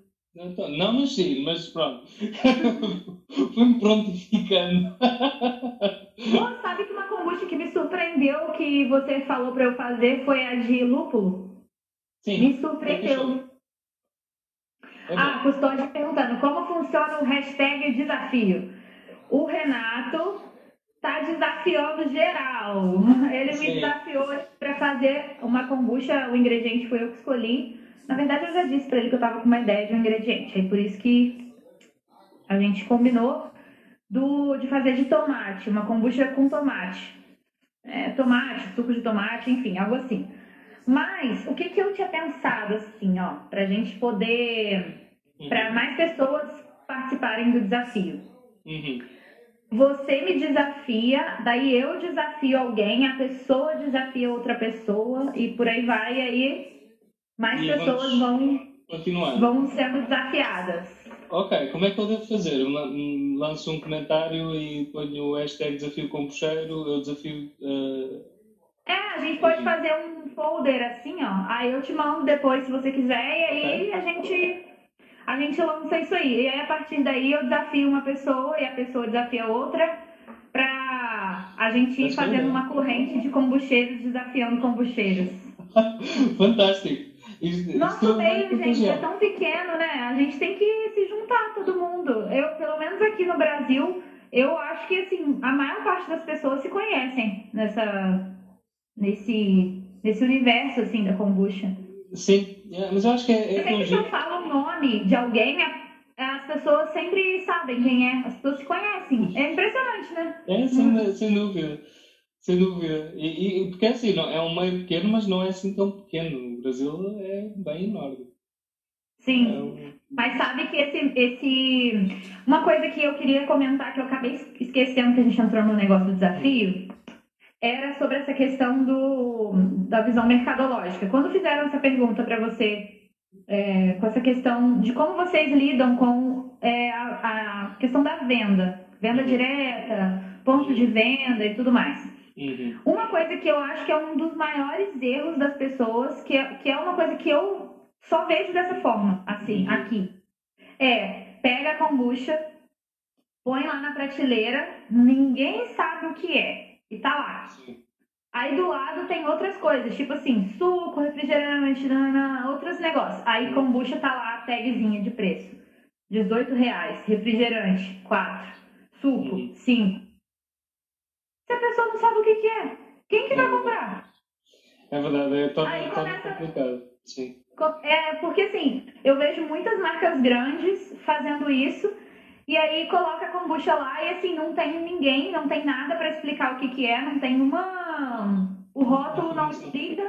Tô- não nasci, mas pronto. Fui-me prontificando. Pô, sabe que uma kombucha que me surpreendeu que você falou pra eu fazer foi a de lúpulo? Sim. Me surpreendeu. É Ah, bom. Custódio perguntando como funciona o hashtag desafio. O Renato tá desafiando geral. Ele me Sim. desafiou para fazer uma kombucha, o ingrediente foi eu que escolhi. Na verdade, eu já disse para ele que eu tava com uma ideia de um ingrediente. Aí por isso que a gente combinou do, de fazer de tomate, uma kombucha com tomate. É, tomate, suco de tomate, enfim, algo assim. Mas o que, que eu tinha pensado assim, ó, pra gente poder para mais pessoas participarem do desafio. Uhum. Você me desafia, daí eu desafio alguém, a pessoa desafia outra pessoa e por aí vai, e aí mais E pessoas vão, vão sendo desafiadas. Ok, como é que eu devo fazer? Eu lan- lanço um comentário e ponho o hashtag desafio compucheiro, eu desafio. eh, É, a gente pode fazer um folder assim, ó. Aí eu te mando depois se você quiser, e aí a gente a gente lança isso aí. E aí a partir daí eu desafio uma pessoa e a pessoa desafia outra pra a gente ir é fazendo uma corrente de combucheiros desafiando combucheiros. Fantástico! Nosso meio, gente, é tão pequeno, né? A gente tem que se juntar, todo mundo. Eu, pelo menos aqui no Brasil, eu acho que assim, a maior parte das pessoas se conhecem nessa, nesse, nesse universo assim da kombucha. Sim, é, mas eu acho que é. é Sempre que eu falo o nome de alguém, as pessoas sempre sabem quem é, as pessoas se conhecem. É impressionante, né? É, sem, sem dúvida. Sem dúvida. E, e, porque assim, não, é um meio pequeno, mas não é assim tão pequeno. O Brasil é bem enorme. Sim. É um... Mas sabe que esse, esse. Uma coisa que eu queria comentar, que eu acabei esquecendo que a gente entrou no negócio do desafio, era sobre essa questão do, da visão mercadológica. Quando fizeram essa pergunta para você, é, com essa questão de como vocês lidam com é, a, a, questão da venda, venda uhum. direta, ponto de venda e tudo mais. Uhum. Uma coisa que eu acho que é um dos maiores erros das pessoas, que é, que é uma coisa que eu só vejo dessa forma, assim, uhum. aqui, é pega a kombucha, põe lá na prateleira, ninguém sabe o que é, e tá lá. Sim. Aí do lado tem outras coisas, tipo assim, suco, refrigerante, nana, outros negócios. Aí kombucha tá lá a tagzinha de preço. 18 reais, refrigerante, 4. Suco, 5. A pessoa não sabe o que, que é, quem que vai é comprar? É verdade, é todo, Aí começa... complicado. Sim. É, porque assim, eu vejo muitas marcas grandes fazendo isso e aí coloca a kombucha lá e assim, não tem ninguém, não tem nada para explicar o que, que é, não tem uma. O rótulo não explica,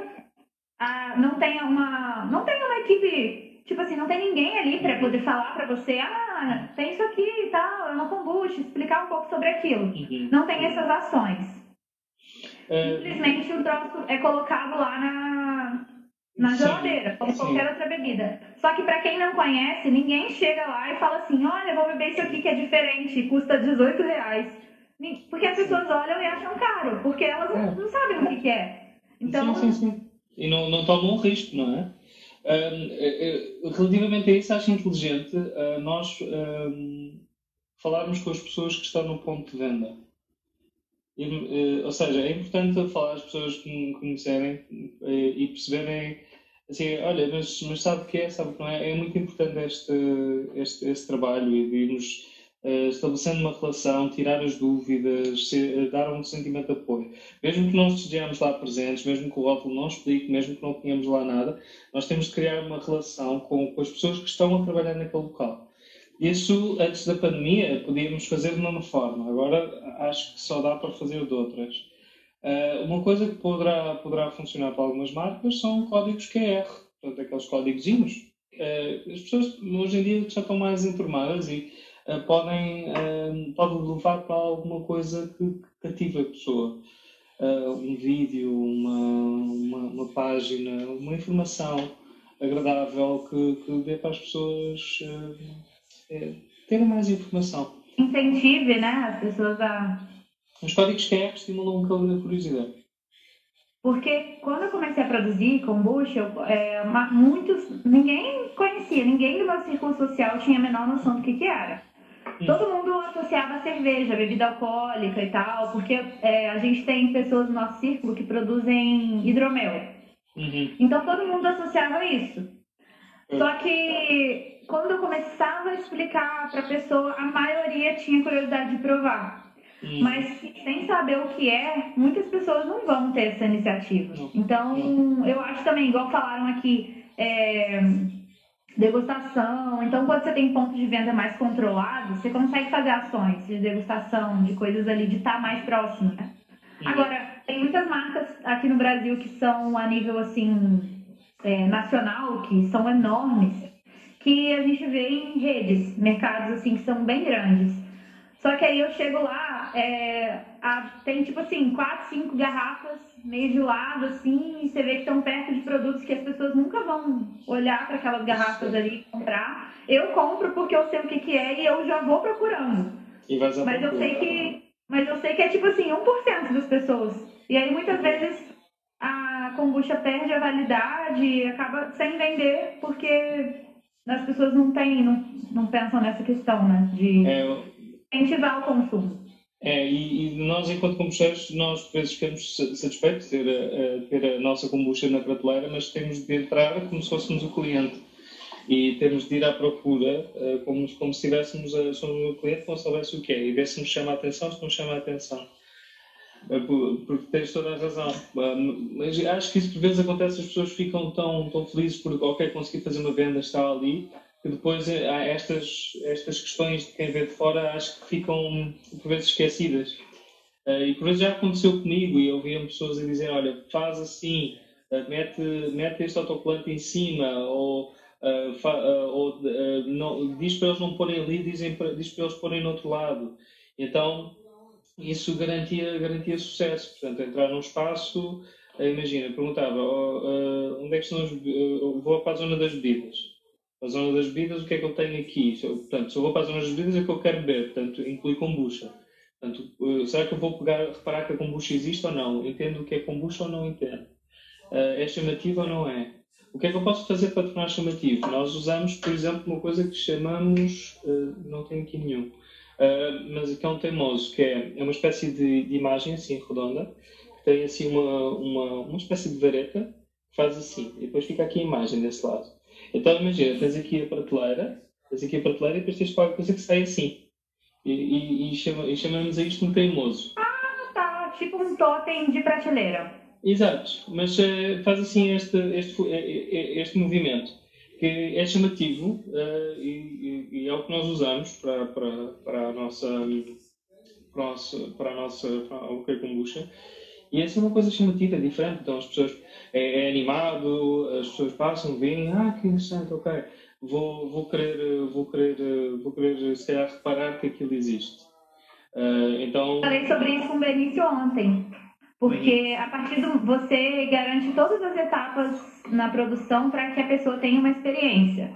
ah, não tem uma. Não tem uma equipe, tipo assim, não tem ninguém ali para poder falar para você, ah, tem isso aqui e tal, é uma kombucha, explicar um pouco sobre aquilo. Uhum. Não tem essas ações. É... Simplesmente o troço é colocado lá na, na geladeira, como qualquer outra bebida. Só que para quem não conhece, ninguém chega lá e fala assim, olha, vou beber isso aqui que é diferente, custa 18 reais. Porque as pessoas olham e acham caro, porque elas é. não, sabem o que, que, é. Então... Sim, sim, sim. E não, não tomam um risco, não é? Um, relativamente a isso, acho inteligente uh, nós um, falarmos com as pessoas que estão no ponto de venda. E, uh, ou seja, é importante falar às pessoas que conhecerem uh, e perceberem assim, olha, mas, mas sabe o que é, sabe o que não é? É muito importante este, este, este trabalho e irmos uh, estabelecendo uma relação, tirar as dúvidas, ser, dar um sentimento de apoio. Mesmo que não estejamos lá presentes, mesmo que o rótulo não explique, mesmo que não tenhamos lá nada, nós temos de criar uma relação com, com as pessoas que estão a trabalhar naquele local. Isso, antes da pandemia, podíamos fazer de uma forma, agora acho que só dá para fazer de outras. Uh, uma coisa que poderá, poderá funcionar para algumas marcas são códigos QR, portanto, aqueles códigozinhos. As pessoas hoje em dia já estão mais informadas e podem, podem levar para alguma coisa que, cativa a pessoa. um vídeo, uma, uma, uma, página, uma informação agradável que, que dê para as pessoas é, terem mais informação. Incentive né, as pessoas a. Os códigos QR estimulam um calor da curiosidade. Porque quando eu comecei a produzir kombucha, eu, é, muitos, ninguém conhecia, ninguém do meu círculo social tinha a menor noção do que, que era. Hum. Todo mundo associava a cerveja, bebida alcoólica e tal, porque é, a gente tem pessoas no nosso círculo que produzem hidromel. Uhum. Então todo mundo associava isso. Só que quando eu começava a explicar para a pessoa, a maioria tinha curiosidade de provar. Hum. Mas sem saber o que é, muitas pessoas não vão ter essa iniciativa. Então, eu acho também, igual falaram aqui, é, degustação. Então, quando você tem ponto de venda mais controlado, você consegue fazer ações de degustação, de coisas ali, de estar tá mais próximo, né? Agora, tem muitas marcas aqui no Brasil que são a nível, assim, é, nacional, que são enormes, que a gente vê em redes, mercados assim que são bem grandes. Só que aí eu chego lá, é, tem tipo assim, quatro, cinco garrafas meio de lado, assim, e você vê que estão perto de produtos que as pessoas nunca vão olhar para aquelas garrafas ali e comprar. Eu compro porque eu sei o que, que é e eu já vou procurando. mas eu sei que. Mas eu sei que é tipo assim, 1% das pessoas. E aí muitas vezes a kombucha perde a validade e acaba sem vender porque as pessoas não têm, não, não pensam nessa questão, né? De é, eu... incentivar o consumo. É, e, e, nós, enquanto kombucheiros, nós por vezes ficamos satisfeitos de ter a, a, ter a nossa kombucha na prateleira, mas temos de entrar como se fôssemos o cliente. E temos de ir à procura uh, como, como se estivéssemos a, o cliente, se soubesse o que é, e ver se nos chama a atenção, se não chama a atenção. Uh, porque tens toda a razão. Uh, mas acho que isso por vezes acontece, as pessoas ficam tão, tão felizes porque, ok, consegui fazer uma venda, está ali, que depois eh, há estas, estas questões de quem vê de fora acho que ficam por vezes esquecidas. Uh, e por vezes já aconteceu comigo e eu ouvia pessoas a dizer, olha, faz assim, uh, mete, mete este autocolante em cima, ou, uh, fa, ou não, diz para eles não porem ali, dizem para, diz para eles porem no outro lado. Então, isso garantia, garantia sucesso. Portanto, entrar num espaço, imagina, perguntava, oh, onde é que estão os, vou para a zona das bebidas a zona das bebidas, o que é que eu tenho aqui? Se eu, portanto, se eu vou para a zona das bebidas é que eu quero beber, portanto, inclui kombucha. Portanto, eh, será que eu vou pegar, reparar que a kombucha existe ou não? Entendo o que é kombucha ou não entendo? Uh, é chamativo ou não é? O que é que eu posso fazer para tornar chamativo? Nós usamos, por exemplo, uma coisa que chamamos, uh, não tem aqui nenhum, mas que é um teimoso, que é, é uma espécie de, de, imagem assim redonda, que tem assim uma, uma, uma espécie de vareta, que faz assim, e depois fica aqui a imagem desse lado. Então imagina, tens aqui a prateleira, tens aqui a prateleira e depois tens qualquer coisa que sai assim. E, e, e, chama, e chamamos a isto um teimoso. Ah, tá. Tipo um totem de prateleira. Exato, mas uh, faz assim este, este, eh, eh, este movimento, que é chamativo uh, e, e, é o que nós usamos para, para, para a nossa para a nossa, para a nossa para a kombucha. E essa é uma coisa chamativa, é diferente. Então as pessoas é, é, animado, as pessoas passam, veem, ah, que interessante, ok, vou, vou querer, vou querer, vou querer se calhar reparar que aquilo existe. Uh, então... Falei sobre isso com o Benício ontem, porque a partir do você garante todas as etapas na produção para que a pessoa tenha uma experiência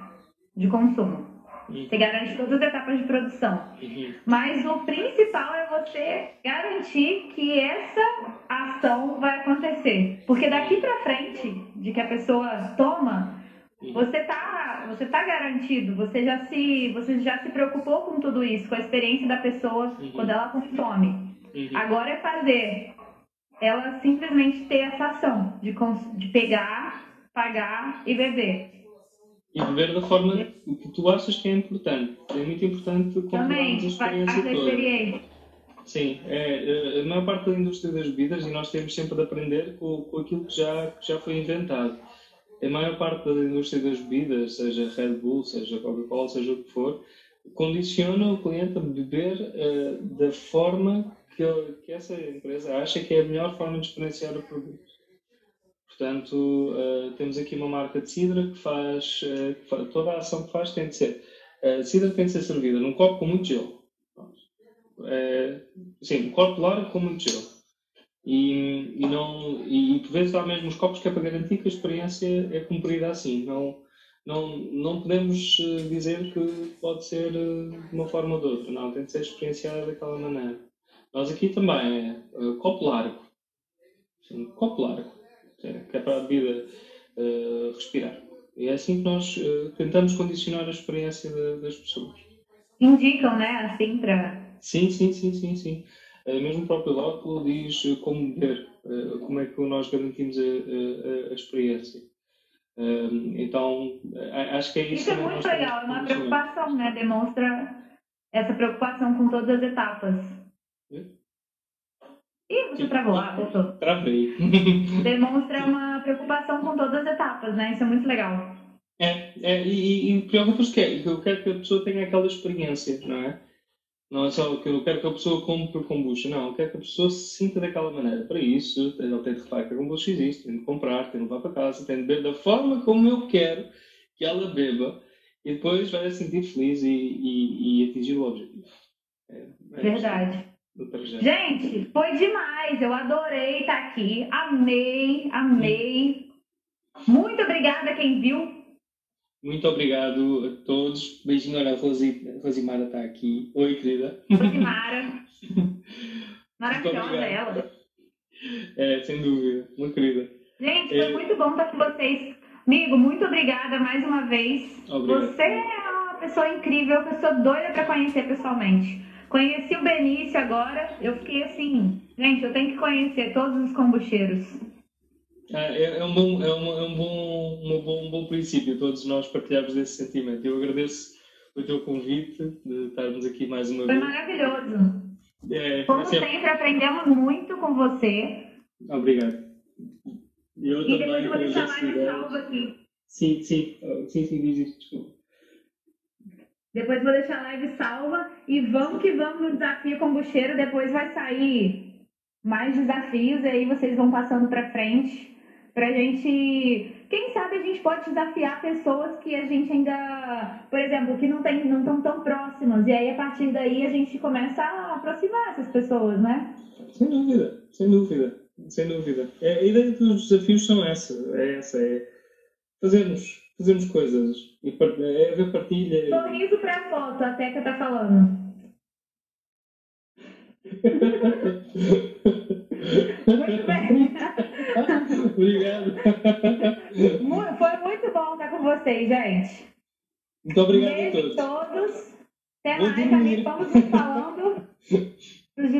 de consumo. Uhum. Você garante todas as etapas de produção. Uhum. Mas o principal é você garantir que essa ação vai acontecer. Porque daqui para frente, de que a pessoa toma, você tá, você tá garantido, você já se, você já se preocupou com tudo isso, com a experiência da pessoa uhum. quando ela consome. Uhum. Agora é fazer ela simplesmente ter essa ação de, de pegar, pagar e beber e beber da forma que tu achas que é importante. É muito importante controlarmos a experiência toda. Sim, é, é, a maior parte da indústria das bebidas e nós temos sempre de aprender com, com aquilo que já, que já foi inventado. A maior parte da indústria das bebidas, seja Red Bull, seja Coca-Cola, seja o que for, condiciona o cliente a beber uh, da forma que, que essa empresa acha que é a melhor forma de experienciar o produto. Portanto, uh, temos aqui uma marca de cidra que faz, uh, que faz, toda a ação que faz tem de ser. Uh, a cidra tem de ser servida num copo com muito gelo. sim, um copo largo com muito gelo. E, e, não, e, e por vezes há mesmo os copos que é para garantir que a experiência é cumprida assim. Não, não, não podemos dizer que pode ser de uma forma ou de outra. Não, tem de ser experienciada daquela maneira. Nós aqui também copo largo. Sim, copo largo que é para a vida uh, respirar. E é assim que nós uh, tentamos condicionar a experiência de, das pessoas. Indicam, né? Assim para. Sim, sim, sim, sim, sim. Uh, mesmo o próprio rótulo diz como beber, como é que nós garantimos a, a, a experiência. então, acho que é isso. Isso é muito legal, é uma preocupação, né? Demonstra essa preocupação com todas as etapas. É? Ih, você travou. Ah, voltou. Travei. Demonstra uma preocupação com todas as etapas, né? Isso é muito legal. É, é e, e preocupa-se que eu quero que a pessoa tenha aquela experiência, não é? Não é só que eu quero que a pessoa compre kombucha, não. Eu quero que a pessoa se sinta daquela maneira. Para isso, ela tem de reparar que a kombucha existe, tem de comprar, tem de levar para casa, tem de beber da forma como eu quero que ela beba e depois vai se sentir feliz e, e, e atingir o objetivo. É, é Verdade. Gente, foi demais. Eu adorei estar aqui. Amei, amei. Muito obrigada quem viu. Muito obrigado a todos. Beijinho, olha, a Rosi, Rosimara está aqui. Oi, querida. Rosimara. Maravilhosa ela. É, sem dúvida. Muito querida. Gente, foi é... muito bom estar com vocês. Amigo, muito obrigada mais uma vez. Obrigado. Você é uma pessoa incrível, pessoa doida para conhecer pessoalmente. Conheci o Benício agora, eu fiquei assim, gente, eu tenho que conhecer todos os kombucheiros. É, é, um bom, é, um, é um, bom, um, bom, um bom princípio, todos nós partilhamos esse sentimento. Eu agradeço o teu convite de estarmos aqui mais uma Foi vez. Foi maravilhoso. É, Como sempre... sempre, aprendemos muito com você. Obrigado. Eu e depois vou deixar mais salvo aqui. Sim, sim, sim, sim, isso, desculpa. Depois vou deixar a live salva e vamos que vamos no desafio com bucheiro. Depois vai sair mais desafios e aí vocês vão passando para frente pra gente. Quem sabe a gente pode desafiar pessoas que a gente ainda, por exemplo, que não tem, não estão tão próximas. E aí a partir daí a gente começa a aproximar essas pessoas, né? Sem dúvida, sem dúvida, sem dúvida. É, a ideia dos desafios são essa, é essa, é fazermos fazermos coisas. E é haver partilha. Sorriso para a foto, a Teca tá falando. Muito bem. Obrigado. Foi muito bom estar com vocês, gente. Muito obrigado Beijo a todos. todos. Até Vou mais, amigos. Vamos falando.